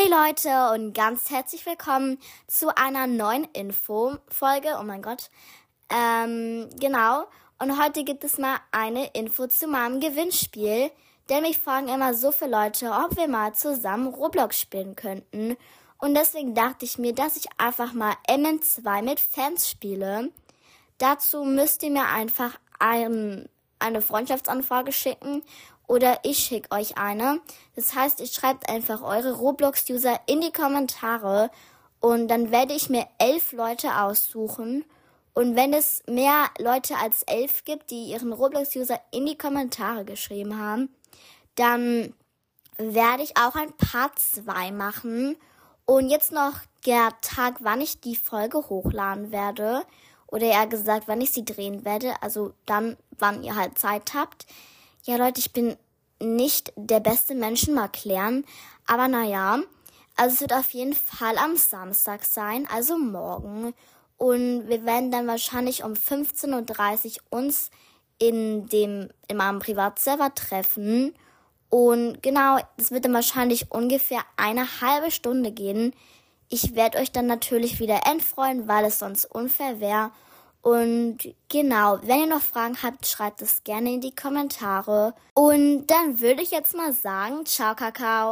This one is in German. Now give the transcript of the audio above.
Hey Leute und ganz herzlich willkommen zu einer neuen Info-Folge. Oh mein Gott. Ähm, genau. Und heute gibt es mal eine Info zu meinem Gewinnspiel. Denn mich fragen immer so viele Leute, ob wir mal zusammen Roblox spielen könnten. Und deswegen dachte ich mir, dass ich einfach mal MN2 mit Fans spiele. Dazu müsst ihr mir einfach ein, eine Freundschaftsanfrage schicken oder ich schicke euch eine. Das heißt, ihr schreibt einfach eure Roblox-User in die Kommentare und dann werde ich mir elf Leute aussuchen. Und wenn es mehr Leute als elf gibt, die ihren Roblox-User in die Kommentare geschrieben haben, dann werde ich auch ein Part 2 machen. Und jetzt noch der Tag, wann ich die Folge hochladen werde. Oder eher gesagt, wann ich sie drehen werde. Also dann, wann ihr halt Zeit habt. Ja, Leute, ich bin nicht der beste Menschen mal klären. Aber naja, also es wird auf jeden Fall am Samstag sein, also morgen. Und wir werden dann wahrscheinlich um 15.30 Uhr uns in dem, in meinem Privatserver treffen. Und genau, es wird dann wahrscheinlich ungefähr eine halbe Stunde gehen. Ich werde euch dann natürlich wieder entfreuen, weil es sonst unfair wäre. Und genau, wenn ihr noch Fragen habt, schreibt es gerne in die Kommentare. Und dann würde ich jetzt mal sagen, ciao Kakao.